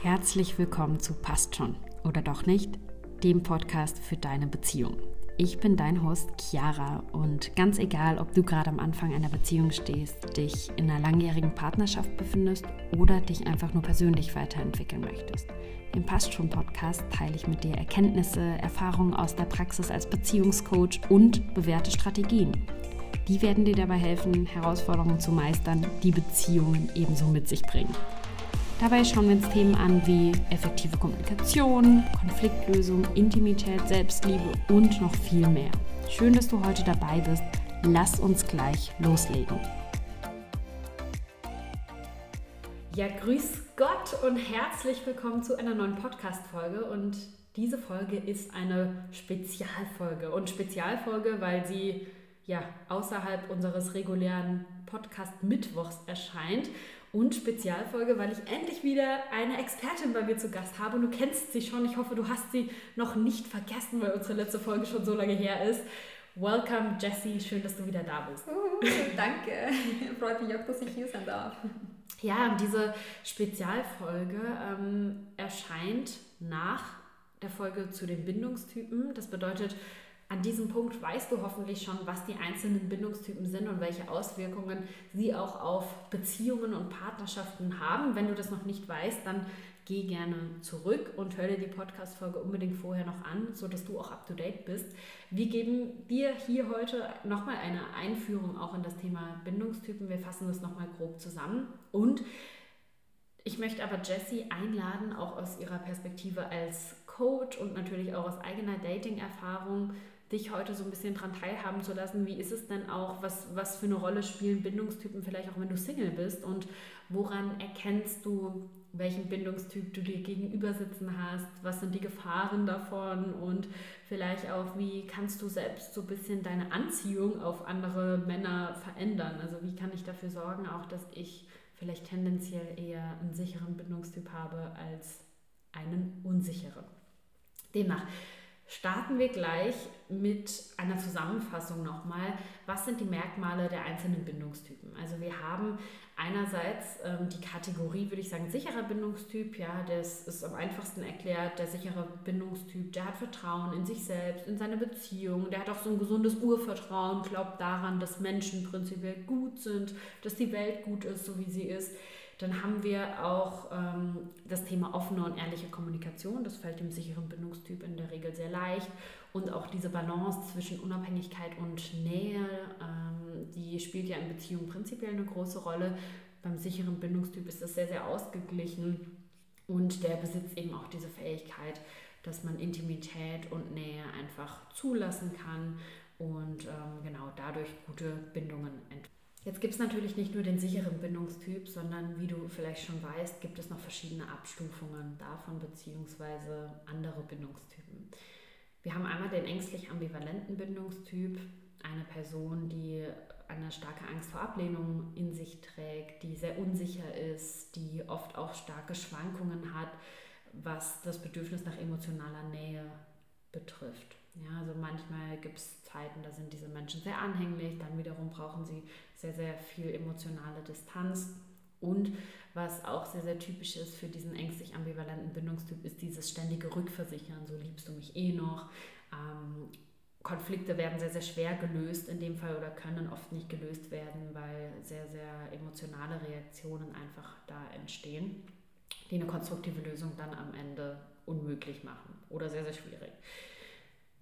Herzlich willkommen zu Passt schon oder doch nicht, dem Podcast für deine Beziehung. Ich bin dein Host Chiara und ganz egal, ob du gerade am Anfang einer Beziehung stehst, dich in einer langjährigen Partnerschaft befindest oder dich einfach nur persönlich weiterentwickeln möchtest. Im Passt schon Podcast teile ich mit dir Erkenntnisse, Erfahrungen aus der Praxis als Beziehungscoach und bewährte Strategien. Die werden dir dabei helfen, Herausforderungen zu meistern, die Beziehungen ebenso mit sich bringen. Dabei schauen wir uns Themen an wie effektive Kommunikation, Konfliktlösung, Intimität, Selbstliebe und noch viel mehr. Schön, dass du heute dabei bist. Lass uns gleich loslegen. Ja, grüß Gott und herzlich willkommen zu einer neuen Podcast-Folge. Und diese Folge ist eine Spezialfolge. Und Spezialfolge, weil sie ja außerhalb unseres regulären Podcast-Mittwochs erscheint und Spezialfolge, weil ich endlich wieder eine Expertin bei mir zu Gast habe. Und du kennst sie schon. Ich hoffe, du hast sie noch nicht vergessen, weil unsere letzte Folge schon so lange her ist. Welcome, Jessie. Schön, dass du wieder da bist. Uh, danke. Freut mich auch, dass ich hier sein darf. Ja, diese Spezialfolge ähm, erscheint nach der Folge zu den Bindungstypen. Das bedeutet, an diesem Punkt weißt du hoffentlich schon, was die einzelnen Bindungstypen sind und welche Auswirkungen sie auch auf Beziehungen und Partnerschaften haben. Wenn du das noch nicht weißt, dann geh gerne zurück und hör dir die Podcast-Folge unbedingt vorher noch an, sodass du auch up to date bist. Wir geben dir hier heute nochmal eine Einführung auch in das Thema Bindungstypen. Wir fassen das nochmal grob zusammen und ich möchte aber Jessie einladen, auch aus ihrer Perspektive als Coach und natürlich auch aus eigener Dating-Erfahrung dich heute so ein bisschen dran teilhaben zu lassen. Wie ist es denn auch, was, was für eine Rolle spielen Bindungstypen vielleicht auch, wenn du Single bist und woran erkennst du, welchen Bindungstyp du dir gegenüber sitzen hast, was sind die Gefahren davon und vielleicht auch, wie kannst du selbst so ein bisschen deine Anziehung auf andere Männer verändern? Also wie kann ich dafür sorgen, auch dass ich vielleicht tendenziell eher einen sicheren Bindungstyp habe als einen unsicheren. Demnach starten wir gleich mit einer Zusammenfassung nochmal. Was sind die Merkmale der einzelnen Bindungstypen? Also wir haben einerseits ähm, die Kategorie, würde ich sagen, sicherer Bindungstyp. Ja, das ist am einfachsten erklärt. Der sichere Bindungstyp, der hat Vertrauen in sich selbst, in seine Beziehung. Der hat auch so ein gesundes Urvertrauen, glaubt daran, dass Menschen prinzipiell gut sind, dass die Welt gut ist, so wie sie ist. Dann haben wir auch ähm, das Thema offene und ehrliche Kommunikation. Das fällt dem sicheren Bindungstyp in der Regel sehr leicht. Und auch diese Balance zwischen Unabhängigkeit und Nähe, ähm, die spielt ja in Beziehungen prinzipiell eine große Rolle. Beim sicheren Bindungstyp ist das sehr, sehr ausgeglichen und der besitzt eben auch diese Fähigkeit, dass man Intimität und Nähe einfach zulassen kann und ähm, genau dadurch gute Bindungen entwickelt. Jetzt gibt es natürlich nicht nur den sicheren Bindungstyp, sondern wie du vielleicht schon weißt, gibt es noch verschiedene Abstufungen davon beziehungsweise andere Bindungstypen. Wir haben einmal den ängstlich ambivalenten Bindungstyp, eine Person, die eine starke Angst vor Ablehnung in sich trägt, die sehr unsicher ist, die oft auch starke Schwankungen hat, was das Bedürfnis nach emotionaler Nähe betrifft. Ja, also manchmal gibt es Zeiten, da sind diese Menschen sehr anhänglich, dann wiederum brauchen sie sehr, sehr viel emotionale Distanz. Und was auch sehr, sehr typisch ist für diesen ängstlich ambivalenten Bindungstyp, ist dieses ständige Rückversichern, so liebst du mich eh noch. Ähm, Konflikte werden sehr, sehr schwer gelöst in dem Fall oder können oft nicht gelöst werden, weil sehr, sehr emotionale Reaktionen einfach da entstehen, die eine konstruktive Lösung dann am Ende unmöglich machen oder sehr, sehr schwierig.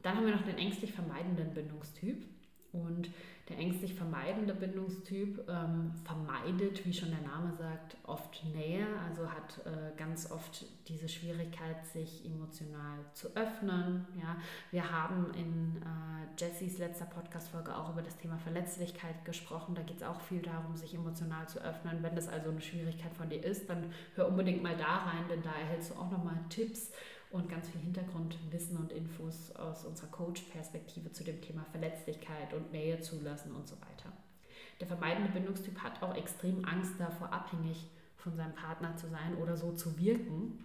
Dann haben wir noch den ängstlich vermeidenden Bindungstyp. Und der ängstlich vermeidende Bindungstyp ähm, vermeidet, wie schon der Name sagt, oft Nähe, also hat äh, ganz oft diese Schwierigkeit, sich emotional zu öffnen. Ja. Wir haben in äh, Jessys letzter Podcast-Folge auch über das Thema Verletzlichkeit gesprochen. Da geht es auch viel darum, sich emotional zu öffnen. Wenn das also eine Schwierigkeit von dir ist, dann hör unbedingt mal da rein, denn da erhältst du auch nochmal Tipps und ganz viel Hintergrundwissen und Infos aus unserer Coach-Perspektive zu dem Thema Verletzlichkeit und Nähe zulassen und so weiter. Der vermeidende Bindungstyp hat auch extrem Angst davor, abhängig von seinem Partner zu sein oder so zu wirken.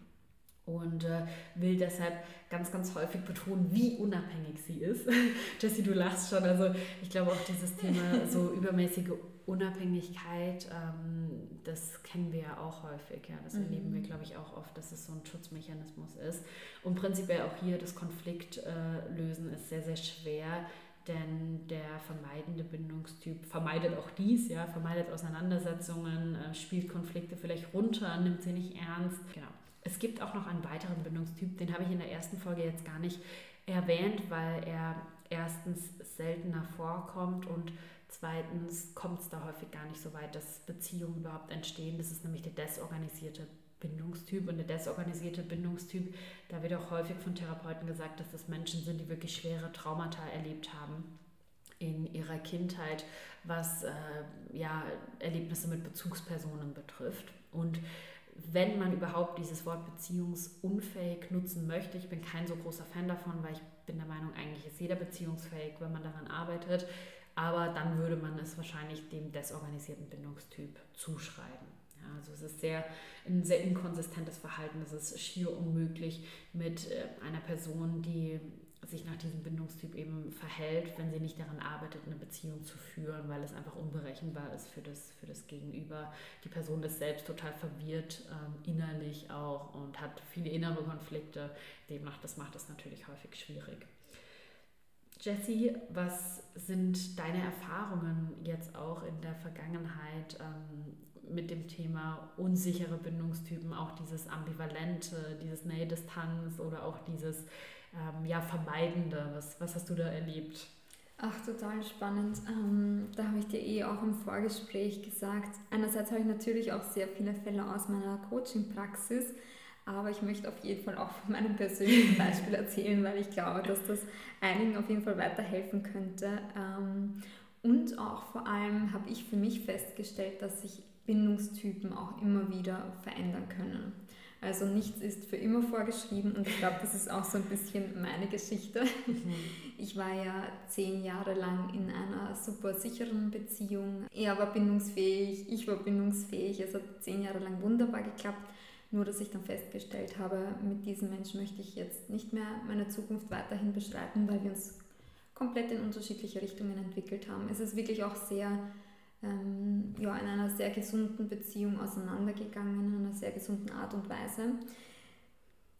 und äh, will deshalb ganz, ganz häufig betonen, wie unabhängig sie ist. Jessie, du lachst schon. Also ich glaube auch dieses Thema so übermäßige Unabhängigkeit, ähm, das kennen wir ja auch häufig. Ja. Das mhm. erleben wir, glaube ich, auch oft, dass es so ein Schutzmechanismus ist. Und prinzipiell auch hier das Konfliktlösen äh, ist sehr, sehr schwer, denn der vermeidende Bindungstyp vermeidet auch dies, ja, vermeidet Auseinandersetzungen, äh, spielt Konflikte vielleicht runter, nimmt sie nicht ernst. Genau. Es gibt auch noch einen weiteren Bindungstyp, den habe ich in der ersten Folge jetzt gar nicht erwähnt, weil er erstens seltener vorkommt und zweitens kommt es da häufig gar nicht so weit, dass Beziehungen überhaupt entstehen. Das ist nämlich der desorganisierte Bindungstyp und der desorganisierte Bindungstyp, da wird auch häufig von Therapeuten gesagt, dass das Menschen sind, die wirklich schwere Traumata erlebt haben in ihrer Kindheit, was äh, ja, Erlebnisse mit Bezugspersonen betrifft. Und wenn man überhaupt dieses Wort beziehungsunfähig nutzen möchte, ich bin kein so großer Fan davon, weil ich bin der Meinung, eigentlich ist jeder beziehungsfähig, wenn man daran arbeitet, aber dann würde man es wahrscheinlich dem desorganisierten Bindungstyp zuschreiben. Ja, also es ist sehr, ein sehr inkonsistentes Verhalten. Es ist schier unmöglich mit äh, einer Person, die sich nach diesem Bindungstyp eben verhält, wenn sie nicht daran arbeitet, eine Beziehung zu führen, weil es einfach unberechenbar ist für das, für das Gegenüber. Die Person ist selbst total verwirrt, ähm, innerlich auch und hat viele innere Konflikte. Demnach, das macht es natürlich häufig schwierig. Jessie, was sind deine Erfahrungen jetzt auch in der Vergangenheit ähm, mit dem Thema unsichere Bindungstypen, auch dieses Ambivalente, dieses Nähe-Distanz oder auch dieses ähm, ja, Vermeidende? Was, was hast du da erlebt? Ach, total spannend. Ähm, da habe ich dir eh auch im Vorgespräch gesagt. Einerseits habe ich natürlich auch sehr viele Fälle aus meiner Coaching-Praxis, aber ich möchte auf jeden Fall auch von meinem persönlichen Beispiel erzählen, weil ich glaube, dass das einigen auf jeden Fall weiterhelfen könnte. Ähm, und auch vor allem habe ich für mich festgestellt, dass sich Bindungstypen auch immer wieder verändern können. Also nichts ist für immer vorgeschrieben und ich glaube, das ist auch so ein bisschen meine Geschichte. Mhm. Ich war ja zehn Jahre lang in einer super sicheren Beziehung. Er war bindungsfähig, ich war bindungsfähig. Es hat zehn Jahre lang wunderbar geklappt. Nur, dass ich dann festgestellt habe, mit diesem Menschen möchte ich jetzt nicht mehr meine Zukunft weiterhin bestreiten, weil wir uns komplett in unterschiedliche Richtungen entwickelt haben. Es ist wirklich auch sehr ähm, ja, in einer sehr gesunden Beziehung auseinandergegangen, in einer sehr gesunden Art und Weise.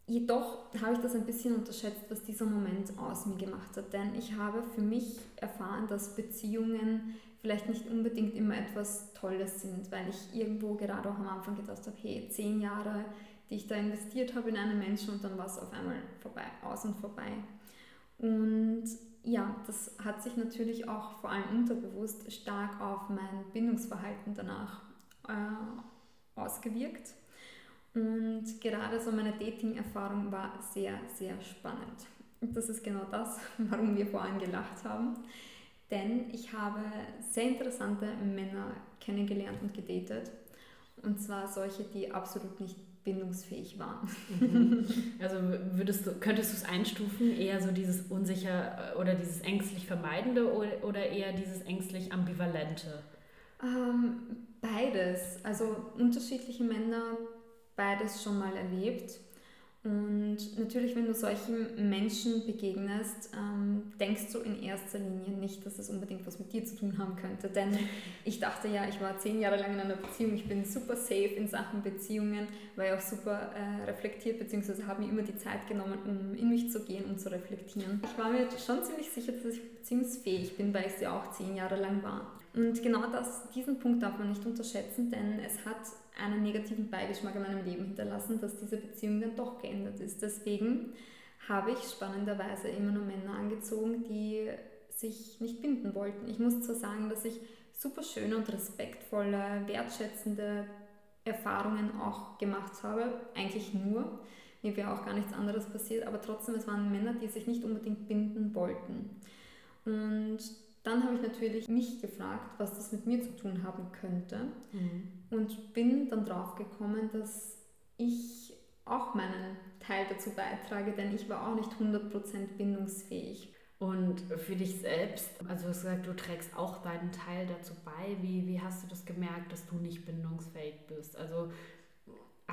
Jedoch habe ich das ein bisschen unterschätzt, was dieser Moment aus mir gemacht hat, denn ich habe für mich erfahren, dass Beziehungen vielleicht nicht unbedingt immer etwas Tolles sind, weil ich irgendwo gerade auch am Anfang gedacht habe, hey, zehn Jahre, die ich da investiert habe in einen Menschen und dann war es auf einmal vorbei, aus und vorbei. Und ja, das hat sich natürlich auch vor allem unterbewusst stark auf mein Bindungsverhalten danach äh, ausgewirkt. Und gerade so meine Dating-Erfahrung war sehr, sehr spannend. Und das ist genau das, warum wir vorhin gelacht haben. Denn ich habe sehr interessante Männer kennengelernt und gedatet. Und zwar solche, die absolut nicht bindungsfähig waren. Mhm. Also würdest du, könntest du es einstufen, eher so dieses unsicher äh, oder dieses ängstlich vermeidende oder eher dieses ängstlich ambivalente? Ähm, beides. Also unterschiedliche Männer, beides schon mal erlebt. Und natürlich, wenn du solchen Menschen begegnest, ähm, denkst du in erster Linie nicht, dass es unbedingt was mit dir zu tun haben könnte. Denn ich dachte ja, ich war zehn Jahre lang in einer Beziehung, ich bin super safe in Sachen Beziehungen, war ja auch super äh, reflektiert, beziehungsweise habe mir immer die Zeit genommen, um in mich zu gehen und zu reflektieren. Ich war mir schon ziemlich sicher, dass ich beziehungsfähig bin, weil ich sie auch zehn Jahre lang war. Und genau das, diesen Punkt darf man nicht unterschätzen, denn es hat einen negativen Beigeschmack in meinem Leben hinterlassen, dass diese Beziehung dann doch geändert ist. Deswegen habe ich spannenderweise immer nur Männer angezogen, die sich nicht binden wollten. Ich muss zwar sagen, dass ich super schöne und respektvolle, wertschätzende Erfahrungen auch gemacht habe, eigentlich nur. Mir wäre auch gar nichts anderes passiert, aber trotzdem, es waren Männer, die sich nicht unbedingt binden wollten. Und dann habe ich natürlich mich gefragt, was das mit mir zu tun haben könnte mhm. und bin dann drauf gekommen, dass ich auch meinen Teil dazu beitrage, denn ich war auch nicht 100% bindungsfähig. Und für dich selbst, also du hast gesagt, du trägst auch deinen Teil dazu bei. Wie, wie hast du das gemerkt, dass du nicht bindungsfähig bist? Also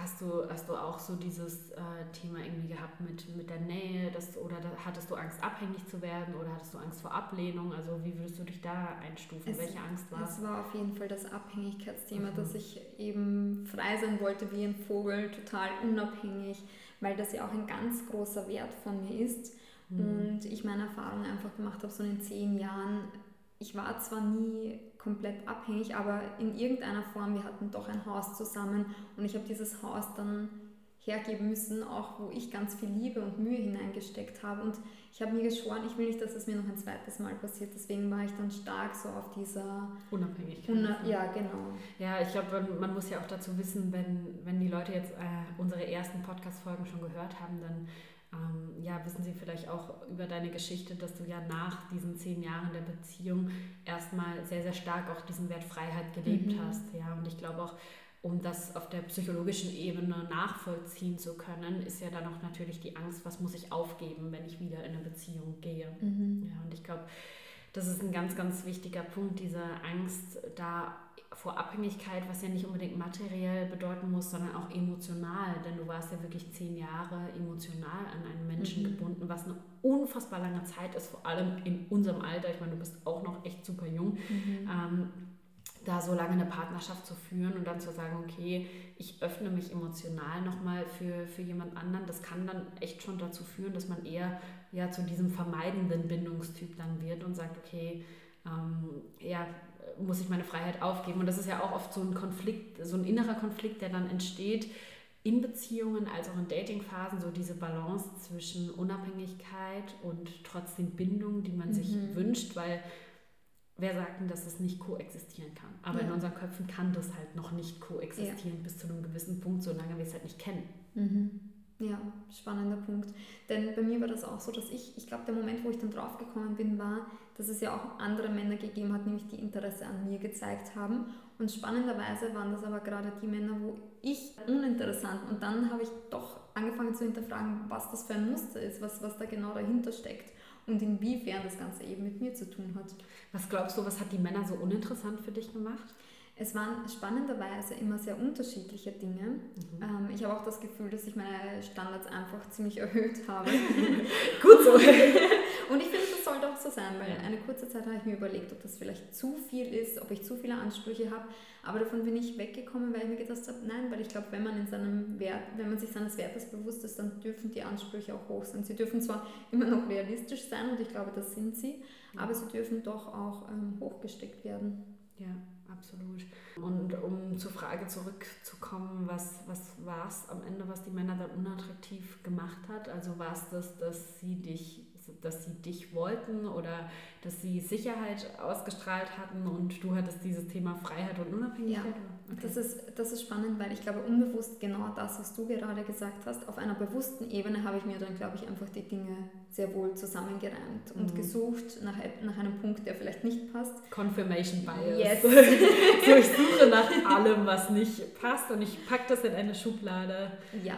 Hast du, hast du auch so dieses äh, Thema irgendwie gehabt mit, mit der Nähe, dass, oder da, hattest du Angst, abhängig zu werden oder hattest du Angst vor Ablehnung? Also wie würdest du dich da einstufen? Es, Welche Angst war es? Es war auf jeden Fall das Abhängigkeitsthema, mhm. dass ich eben frei sein wollte wie ein Vogel, total unabhängig, weil das ja auch ein ganz großer Wert von mir ist. Mhm. Und ich meine Erfahrung einfach gemacht habe, so in zehn Jahren, ich war zwar nie komplett abhängig, aber in irgendeiner Form, wir hatten doch ein Haus zusammen und ich habe dieses Haus dann hergeben müssen, auch wo ich ganz viel Liebe und Mühe hineingesteckt habe. Und ich habe mir geschworen, ich will nicht, dass es mir noch ein zweites Mal passiert. Deswegen war ich dann stark so auf dieser Unabhängigkeit. Una ja, genau. Ja, ich glaube, man muss ja auch dazu wissen, wenn, wenn die Leute jetzt äh, unsere ersten Podcast-Folgen schon gehört haben, dann ähm, ja, wissen Sie vielleicht auch über deine Geschichte, dass du ja nach diesen zehn Jahren der Beziehung erstmal sehr, sehr stark auch diesen Wert Freiheit gelebt mhm. hast. Ja, und ich glaube auch, um das auf der psychologischen Ebene nachvollziehen zu können, ist ja dann auch natürlich die Angst, was muss ich aufgeben, wenn ich wieder in eine Beziehung gehe. Mhm. Ja, und ich glaube, das ist ein ganz, ganz wichtiger Punkt, diese Angst da vor Abhängigkeit, was ja nicht unbedingt materiell bedeuten muss, sondern auch emotional. Denn du warst ja wirklich zehn Jahre emotional an einen Menschen mhm. gebunden, was eine unfassbar lange Zeit ist, vor allem in unserem Alter. Ich meine, du bist auch noch echt super jung. Mhm. Ähm, da so lange eine Partnerschaft zu führen und dann zu sagen, okay, ich öffne mich emotional nochmal für, für jemand anderen, das kann dann echt schon dazu führen, dass man eher ja zu diesem vermeidenden Bindungstyp dann wird und sagt, okay, ähm, ja, muss ich meine Freiheit aufgeben. Und das ist ja auch oft so ein Konflikt, so ein innerer Konflikt, der dann entsteht in Beziehungen als auch in Datingphasen, so diese Balance zwischen Unabhängigkeit und trotzdem Bindung, die man mhm. sich wünscht, weil wer sagt denn, dass es nicht koexistieren kann? Aber ja. in unseren Köpfen kann das halt noch nicht koexistieren ja. bis zu einem gewissen Punkt, solange wir es halt nicht kennen. Mhm. Ja, spannender Punkt. Denn bei mir war das auch so, dass ich, ich glaube, der Moment, wo ich dann draufgekommen bin, war, dass es ja auch andere Männer gegeben hat, nämlich die Interesse an mir gezeigt haben. Und spannenderweise waren das aber gerade die Männer, wo ich uninteressant und dann habe ich doch angefangen zu hinterfragen, was das für ein Muster ist, was, was da genau dahinter steckt und inwiefern das Ganze eben mit mir zu tun hat. Was glaubst du, was hat die Männer so uninteressant für dich gemacht? Es waren spannenderweise immer sehr unterschiedliche Dinge. Mhm. Ähm, ich habe auch das Gefühl, dass ich meine Standards einfach ziemlich erhöht habe. Gut so. Und ich finde, das sollte auch so sein, weil eine kurze Zeit habe ich mir überlegt, ob das vielleicht zu viel ist, ob ich zu viele Ansprüche habe. Aber davon bin ich weggekommen, weil ich mir gedacht habe, nein, weil ich glaube, wenn man in seinem Wert, wenn man sich seines Wertes bewusst ist, dann dürfen die Ansprüche auch hoch sein. Sie dürfen zwar immer noch realistisch sein und ich glaube, das sind sie, aber sie dürfen doch auch ähm, hochgesteckt werden. Ja absolut. Und um zur Frage zurückzukommen, was, was war es am Ende, was die Männer dann unattraktiv gemacht hat? Also war es das, dass sie dich dass sie dich wollten oder dass sie Sicherheit ausgestrahlt hatten und du hattest dieses Thema Freiheit und Unabhängigkeit? Ja, okay. das, ist, das ist spannend, weil ich glaube, unbewusst genau das, was du gerade gesagt hast, auf einer bewussten Ebene habe ich mir dann, glaube ich, einfach die Dinge sehr wohl zusammengereimt und mhm. gesucht nach, nach einem Punkt, der vielleicht nicht passt. Confirmation Bias. Yes. so, ich suche nach allem, was nicht passt und ich packe das in eine Schublade. Ja,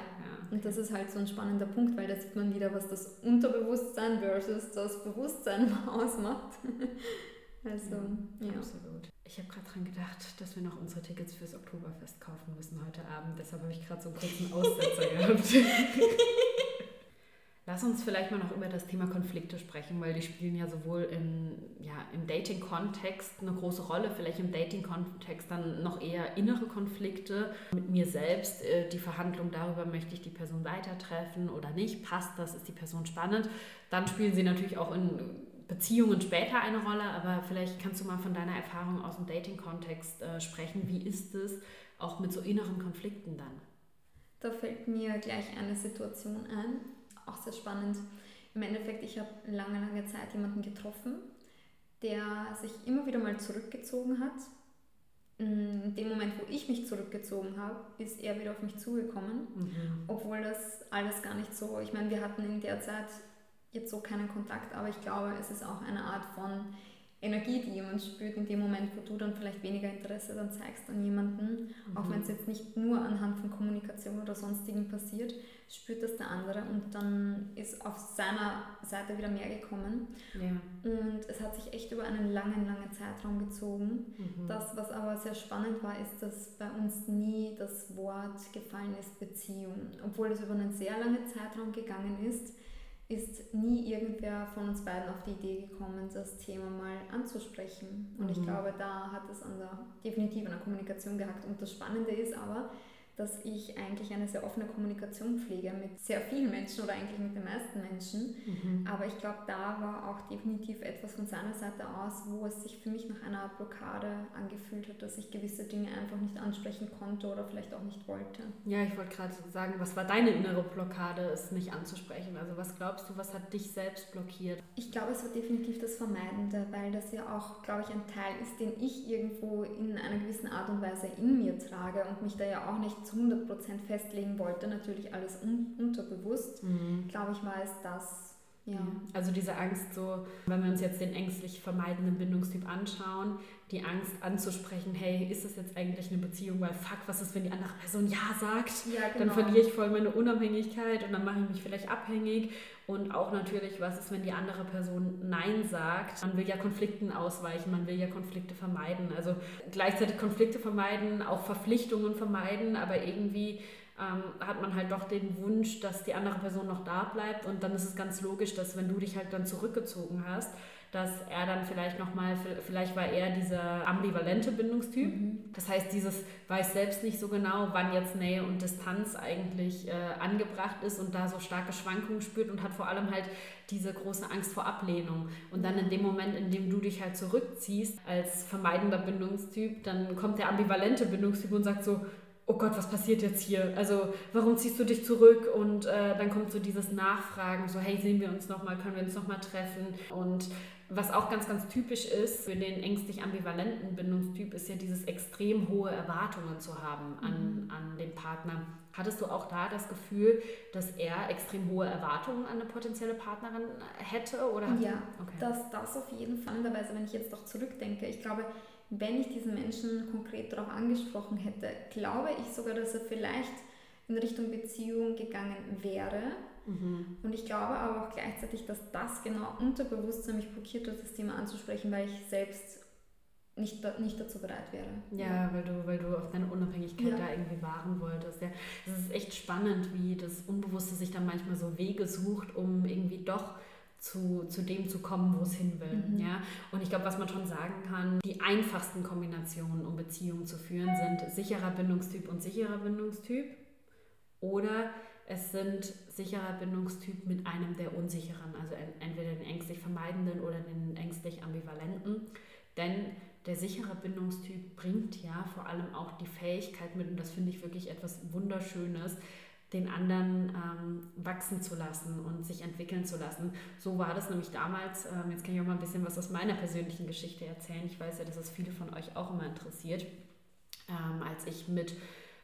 und das ist halt so ein spannender Punkt, weil da sieht man wieder, was das Unterbewusstsein versus das Bewusstsein ausmacht. also, ja. ja. Absolut. Ich habe gerade dran gedacht, dass wir noch unsere Tickets fürs Oktoberfest kaufen müssen heute Abend. Deshalb habe ich gerade so einen kurzen Aussetzer gehabt. Lass uns vielleicht mal noch über das Thema Konflikte sprechen, weil die spielen ja sowohl im, ja, im Dating-Kontext eine große Rolle, vielleicht im Dating-Kontext dann noch eher innere Konflikte mit mir selbst, äh, die Verhandlung darüber, möchte ich die Person weitertreffen oder nicht, passt das, ist die Person spannend. Dann spielen sie natürlich auch in Beziehungen später eine Rolle, aber vielleicht kannst du mal von deiner Erfahrung aus dem Dating-Kontext äh, sprechen. Wie ist es auch mit so inneren Konflikten dann? Da fällt mir gleich eine Situation ein auch sehr spannend. Im Endeffekt, ich habe lange, lange Zeit jemanden getroffen, der sich immer wieder mal zurückgezogen hat. In dem Moment, wo ich mich zurückgezogen habe, ist er wieder auf mich zugekommen, mhm. obwohl das alles gar nicht so, ich meine, wir hatten in der Zeit jetzt so keinen Kontakt, aber ich glaube, es ist auch eine Art von Energie, die jemand spürt, in dem Moment, wo du dann vielleicht weniger Interesse dann zeigst an jemanden, mhm. auch wenn es jetzt nicht nur anhand von Kommunikation oder sonstigen passiert, spürt das der andere und dann ist auf seiner Seite wieder mehr gekommen. Ja. Und es hat sich echt über einen langen, langen Zeitraum gezogen. Mhm. Das, was aber sehr spannend war, ist, dass bei uns nie das Wort gefallen ist Beziehung. Obwohl es über einen sehr langen Zeitraum gegangen ist, ist nie irgendwer von uns beiden auf die Idee gekommen, das Thema mal anzusprechen. Und mhm. ich glaube, da hat es an der, definitiv an der Kommunikation gehackt. Und das Spannende ist aber, dass ich eigentlich eine sehr offene Kommunikation pflege mit sehr vielen Menschen oder eigentlich mit den meisten Menschen. Mhm. Aber ich glaube, da war auch definitiv etwas von seiner Seite aus, wo es sich für mich nach einer Blockade angefühlt hat, dass ich gewisse Dinge einfach nicht ansprechen konnte oder vielleicht auch nicht wollte. Ja, ich wollte gerade sagen, was war deine innere Blockade, es nicht anzusprechen? Also was glaubst du, was hat dich selbst blockiert? Ich glaube, es war definitiv das Vermeidende, weil das ja auch, glaube ich, ein Teil ist, den ich irgendwo in einer gewissen Art und Weise in mir trage und mich da ja auch nicht zu 100% festlegen wollte, natürlich alles un unterbewusst, mhm. glaube ich, war es das. Ja. Also diese Angst, so, wenn wir uns jetzt den ängstlich vermeidenden Bindungstyp anschauen, die Angst anzusprechen, hey, ist das jetzt eigentlich eine Beziehung, weil fuck, was ist, wenn die andere Person Ja sagt? Ja, genau. Dann verliere ich voll meine Unabhängigkeit und dann mache ich mich vielleicht abhängig. Und auch natürlich, was ist, wenn die andere Person Nein sagt? Man will ja Konflikten ausweichen, man will ja Konflikte vermeiden. Also gleichzeitig Konflikte vermeiden, auch Verpflichtungen vermeiden, aber irgendwie ähm, hat man halt doch den Wunsch, dass die andere Person noch da bleibt. Und dann ist es ganz logisch, dass wenn du dich halt dann zurückgezogen hast, dass er dann vielleicht nochmal, vielleicht war er dieser ambivalente Bindungstyp. Mhm. Das heißt, dieses weiß selbst nicht so genau, wann jetzt Nähe und Distanz eigentlich äh, angebracht ist und da so starke Schwankungen spürt und hat vor allem halt diese große Angst vor Ablehnung. Und dann in dem Moment, in dem du dich halt zurückziehst als vermeidender Bindungstyp, dann kommt der ambivalente Bindungstyp und sagt so, oh Gott, was passiert jetzt hier? Also warum ziehst du dich zurück? Und äh, dann kommt so dieses Nachfragen, so hey, sehen wir uns nochmal, können wir uns nochmal treffen? Und was auch ganz, ganz typisch ist für den ängstlich ambivalenten Bindungstyp, ist ja dieses extrem hohe Erwartungen zu haben an, mhm. an den Partner. Hattest du auch da das Gefühl, dass er extrem hohe Erwartungen an eine potenzielle Partnerin hätte? Oder ja, okay. das, das auf jeden Fall. Wenn ich jetzt doch zurückdenke, ich glaube, wenn ich diesen Menschen konkret darauf angesprochen hätte, glaube ich sogar, dass er vielleicht in Richtung Beziehung gegangen wäre. Mhm. Und ich glaube aber auch gleichzeitig, dass das genau unterbewusst mich blockiert hat, das Thema anzusprechen, weil ich selbst nicht, nicht dazu bereit wäre. Ja, Weil, du, weil du auf deine Unabhängigkeit ja. da irgendwie wahren wolltest. Ja. Es ist echt spannend, wie das Unbewusste sich dann manchmal so Wege sucht, um irgendwie doch zu, zu dem zu kommen, wo es hin will. Mhm. Ja? Und ich glaube, was man schon sagen kann, die einfachsten Kombinationen, um Beziehungen zu führen, sind sicherer Bindungstyp und sicherer Bindungstyp. Oder es sind sicherer Bindungstyp mit einem der unsicheren, also entweder den ängstlich vermeidenden oder den ängstlich ambivalenten. Denn der sichere Bindungstyp bringt ja vor allem auch die Fähigkeit mit, und das finde ich wirklich etwas Wunderschönes, den anderen ähm, wachsen zu lassen und sich entwickeln zu lassen. So war das nämlich damals. Ähm, jetzt kann ich auch mal ein bisschen was aus meiner persönlichen Geschichte erzählen. Ich weiß ja, dass es viele von euch auch immer interessiert. Ähm, als ich mit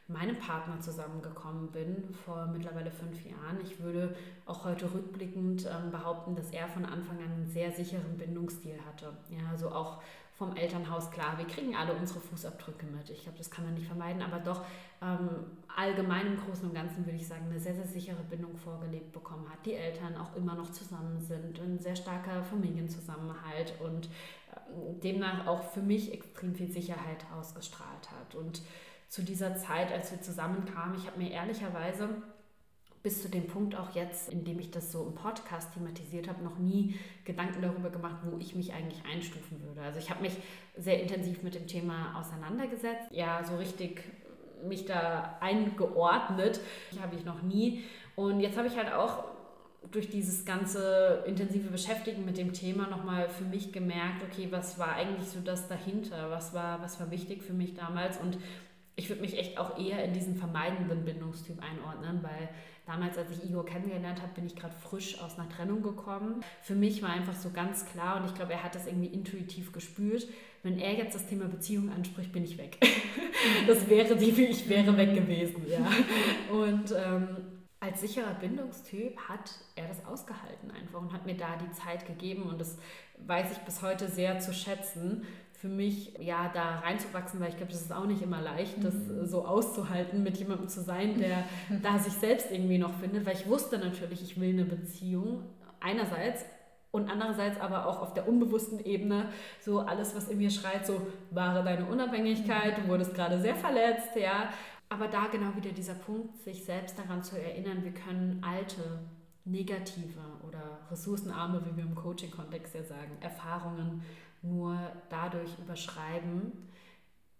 meinem Partner zusammengekommen bin vor mittlerweile fünf Jahren. Ich würde auch heute rückblickend ähm, behaupten, dass er von Anfang an einen sehr sicheren Bindungsstil hatte. Ja, also auch vom Elternhaus klar. Wir kriegen alle unsere Fußabdrücke mit. Ich glaube, das kann man nicht vermeiden, aber doch ähm, allgemein im Großen und Ganzen würde ich sagen, eine sehr, sehr sichere Bindung vorgelebt bekommen hat. Die Eltern auch immer noch zusammen sind, ein sehr starker Familienzusammenhalt und äh, demnach auch für mich extrem viel Sicherheit ausgestrahlt hat. Und zu dieser Zeit, als wir zusammenkamen, ich habe mir ehrlicherweise bis zu dem Punkt auch jetzt, in dem ich das so im Podcast thematisiert habe, noch nie Gedanken darüber gemacht, wo ich mich eigentlich einstufen würde. Also ich habe mich sehr intensiv mit dem Thema auseinandergesetzt. Ja, so richtig mich da eingeordnet habe ich noch nie. Und jetzt habe ich halt auch durch dieses ganze intensive Beschäftigen mit dem Thema nochmal für mich gemerkt, okay, was war eigentlich so das dahinter? Was war, was war wichtig für mich damals? Und ich würde mich echt auch eher in diesen vermeidenden Bindungstyp einordnen, weil Damals, als ich Igor kennengelernt habe, bin ich gerade frisch aus einer Trennung gekommen. Für mich war einfach so ganz klar und ich glaube, er hat das irgendwie intuitiv gespürt. Wenn er jetzt das Thema Beziehung anspricht, bin ich weg. das wäre die, ich wäre weg gewesen. Ja. Und ähm, als sicherer Bindungstyp hat er das ausgehalten einfach und hat mir da die Zeit gegeben und das weiß ich bis heute sehr zu schätzen. Für mich, ja, da reinzuwachsen, weil ich glaube, das ist auch nicht immer leicht, das mhm. so auszuhalten, mit jemandem zu sein, der da sich selbst irgendwie noch findet, weil ich wusste natürlich, ich will eine Beziehung einerseits und andererseits aber auch auf der unbewussten Ebene so alles, was in mir schreit, so wahre deine Unabhängigkeit, du wurdest gerade sehr verletzt, ja, aber da genau wieder dieser Punkt, sich selbst daran zu erinnern, wir können alte, negative oder ressourcenarme, wie wir im Coaching-Kontext ja sagen, Erfahrungen nur dadurch überschreiben,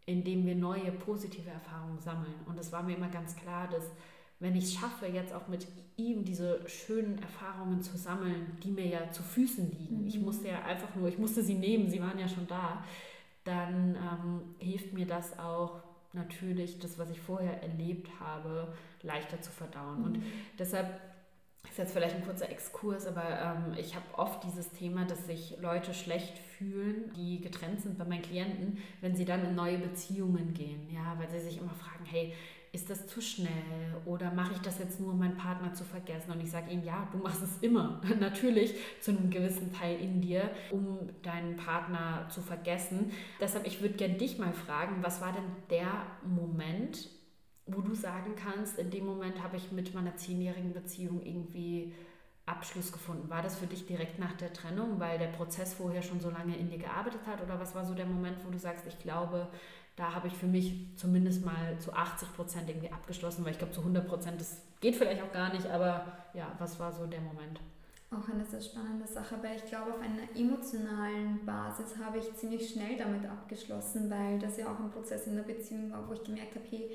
indem wir neue positive Erfahrungen sammeln. Und es war mir immer ganz klar, dass wenn ich es schaffe, jetzt auch mit ihm diese schönen Erfahrungen zu sammeln, die mir ja zu Füßen liegen, mhm. ich musste ja einfach nur, ich musste sie nehmen, sie waren ja schon da, dann ähm, hilft mir das auch natürlich das, was ich vorher erlebt habe, leichter zu verdauen. Mhm. Und deshalb ist jetzt vielleicht ein kurzer Exkurs, aber ähm, ich habe oft dieses Thema, dass sich Leute schlecht fühlen, die getrennt sind bei meinen Klienten, wenn sie dann in neue Beziehungen gehen. Ja, weil sie sich immer fragen, hey, ist das zu schnell oder mache ich das jetzt nur, um meinen Partner zu vergessen? Und ich sage ihnen, ja, du machst es immer, natürlich zu einem gewissen Teil in dir, um deinen Partner zu vergessen. Deshalb, ich würde gerne dich mal fragen, was war denn der Moment, wo du sagen kannst, in dem Moment habe ich mit meiner zehnjährigen Beziehung irgendwie Abschluss gefunden? War das für dich direkt nach der Trennung, weil der Prozess vorher schon so lange in dir gearbeitet hat? Oder was war so der Moment, wo du sagst, ich glaube, da habe ich für mich zumindest mal zu 80 Prozent irgendwie abgeschlossen, weil ich glaube, zu 100 Prozent, das geht vielleicht auch gar nicht, aber ja, was war so der Moment? Auch eine sehr spannende Sache, weil ich glaube, auf einer emotionalen Basis habe ich ziemlich schnell damit abgeschlossen, weil das ja auch ein Prozess in der Beziehung war, wo ich gemerkt habe, hey,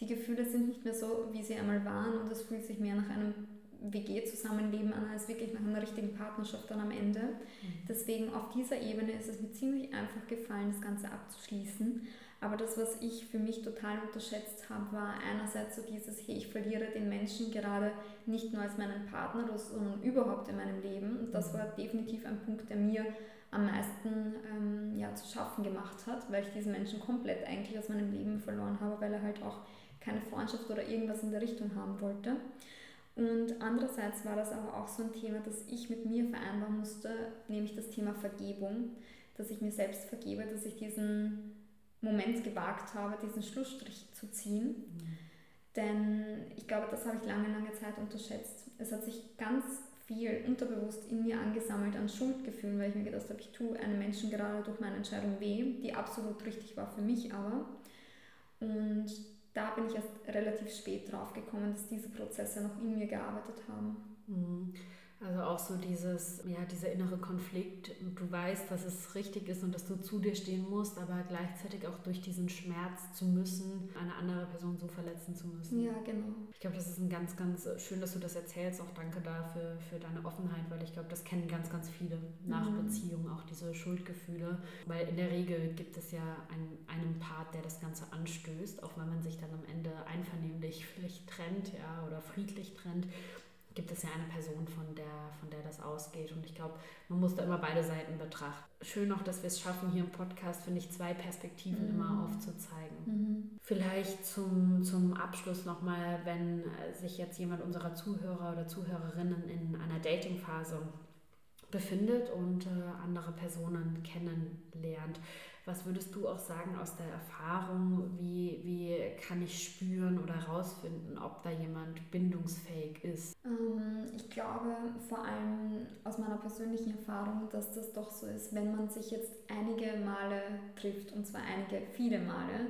die Gefühle sind nicht mehr so, wie sie einmal waren und es fühlt sich mehr nach einem WG-Zusammenleben an, als wirklich nach einer richtigen Partnerschaft dann am Ende. Mhm. Deswegen auf dieser Ebene ist es mir ziemlich einfach gefallen, das Ganze abzuschließen. Aber das, was ich für mich total unterschätzt habe, war einerseits so dieses, hey, ich verliere den Menschen gerade nicht nur als meinen Partner, sondern überhaupt in meinem Leben. Und das mhm. war definitiv ein Punkt, der mir am meisten ähm, ja, zu schaffen gemacht hat, weil ich diesen Menschen komplett eigentlich aus meinem Leben verloren habe, weil er halt auch keine Freundschaft oder irgendwas in der Richtung haben wollte. Und andererseits war das aber auch so ein Thema, das ich mit mir vereinbaren musste, nämlich das Thema Vergebung, dass ich mir selbst vergebe, dass ich diesen Moment gewagt habe, diesen Schlussstrich zu ziehen. Mhm. Denn ich glaube, das habe ich lange, lange Zeit unterschätzt. Es hat sich ganz viel unterbewusst in mir angesammelt an Schuldgefühlen, weil ich mir gedacht habe, ich tue einem Menschen gerade durch meine Entscheidung weh, die absolut richtig war für mich aber. Und da bin ich erst relativ spät drauf gekommen, dass diese Prozesse noch in mir gearbeitet haben. Mhm. Also auch so dieses, ja, dieser innere Konflikt. Du weißt, dass es richtig ist und dass du zu dir stehen musst, aber gleichzeitig auch durch diesen Schmerz zu müssen, eine andere Person so verletzen zu müssen. Ja, genau. Ich glaube, das ist ein ganz, ganz schön, dass du das erzählst. Auch danke dafür für deine Offenheit, weil ich glaube, das kennen ganz, ganz viele nach mhm. Beziehungen, auch diese Schuldgefühle. Weil in der Regel gibt es ja einen, einen Part, der das Ganze anstößt, auch wenn man sich dann am Ende einvernehmlich vielleicht trennt, ja, oder friedlich trennt gibt es ja eine Person, von der, von der das ausgeht. Und ich glaube, man muss da immer beide Seiten betrachten. Schön auch, dass wir es schaffen, hier im Podcast, finde ich, zwei Perspektiven mhm. immer aufzuzeigen. Mhm. Vielleicht zum, zum Abschluss nochmal, wenn sich jetzt jemand unserer Zuhörer oder Zuhörerinnen in einer Datingphase befindet und äh, andere Personen kennenlernt. Was würdest du auch sagen aus der Erfahrung? Wie, wie kann ich spüren oder herausfinden, ob da jemand bindungsfähig ist? Ähm, ich glaube vor allem aus meiner persönlichen Erfahrung, dass das doch so ist, wenn man sich jetzt einige Male trifft, und zwar einige, viele Male,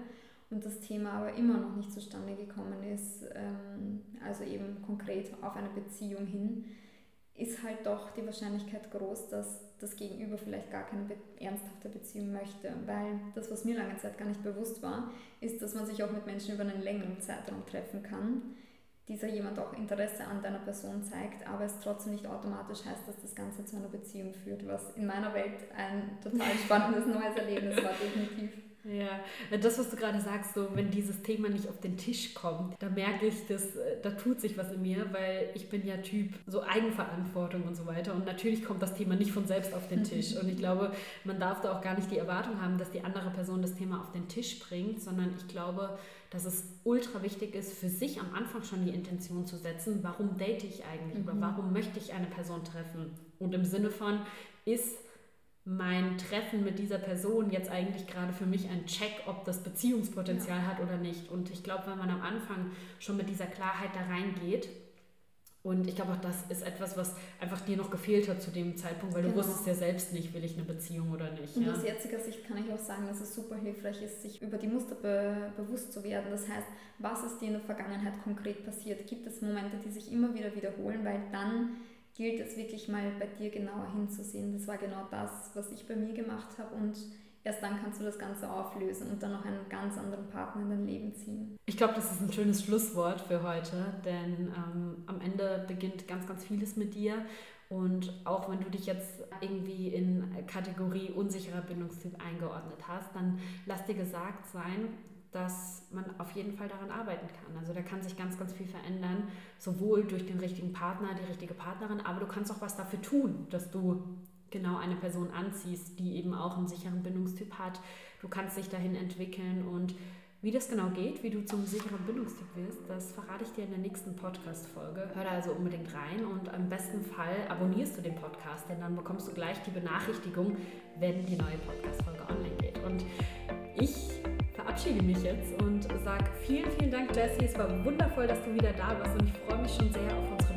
und das Thema aber immer noch nicht zustande gekommen ist, ähm, also eben konkret auf eine Beziehung hin, ist halt doch die Wahrscheinlichkeit groß, dass das Gegenüber vielleicht gar keine be ernsthafte Beziehung möchte. Weil das, was mir lange Zeit gar nicht bewusst war, ist, dass man sich auch mit Menschen über einen längeren Zeitraum treffen kann. Dieser jemand auch Interesse an deiner Person zeigt, aber es trotzdem nicht automatisch heißt, dass das Ganze zu einer Beziehung führt, was in meiner Welt ein total spannendes neues Erlebnis war, definitiv. Ja, das, was du gerade sagst, so wenn dieses Thema nicht auf den Tisch kommt, da merke ich, dass äh, da tut sich was in mir, weil ich bin ja Typ so Eigenverantwortung und so weiter. Und natürlich kommt das Thema nicht von selbst auf den Tisch. Und ich glaube, man darf da auch gar nicht die Erwartung haben, dass die andere Person das Thema auf den Tisch bringt, sondern ich glaube, dass es ultra wichtig ist, für sich am Anfang schon die Intention zu setzen, warum date ich eigentlich mhm. oder warum möchte ich eine Person treffen. Und im Sinne von, ist mein Treffen mit dieser Person jetzt eigentlich gerade für mich ein Check, ob das Beziehungspotenzial ja. hat oder nicht. Und ich glaube, wenn man am Anfang schon mit dieser Klarheit da reingeht, und ich glaube auch, das ist etwas, was einfach dir noch gefehlt hat zu dem Zeitpunkt, weil genau. du wusstest ja selbst nicht, will ich eine Beziehung oder nicht. Und ja? aus jetziger Sicht kann ich auch sagen, dass es super hilfreich ist, sich über die Muster be bewusst zu werden. Das heißt, was ist dir in der Vergangenheit konkret passiert? Gibt es Momente, die sich immer wieder wiederholen, weil dann gilt es wirklich mal bei dir genauer hinzusehen. Das war genau das, was ich bei mir gemacht habe und erst dann kannst du das Ganze auflösen und dann noch einen ganz anderen Partner in dein Leben ziehen. Ich glaube, das ist ein schönes Schlusswort für heute, denn ähm, am Ende beginnt ganz, ganz vieles mit dir. Und auch wenn du dich jetzt irgendwie in Kategorie unsicherer Bindungstyp eingeordnet hast, dann lass dir gesagt sein, dass man auf jeden Fall daran arbeiten kann. Also da kann sich ganz, ganz viel verändern, sowohl durch den richtigen Partner, die richtige Partnerin, aber du kannst auch was dafür tun, dass du genau eine Person anziehst, die eben auch einen sicheren Bindungstyp hat. Du kannst dich dahin entwickeln und wie das genau geht, wie du zum sicheren Bindungstyp wirst, das verrate ich dir in der nächsten Podcast-Folge. Hör da also unbedingt rein und am besten Fall abonnierst du den Podcast, denn dann bekommst du gleich die Benachrichtigung, wenn die neue Podcast-Folge online geht. Und ich verabschiede mich jetzt und sage vielen, vielen Dank, Jessie. Es war wundervoll, dass du wieder da warst und ich freue mich schon sehr auf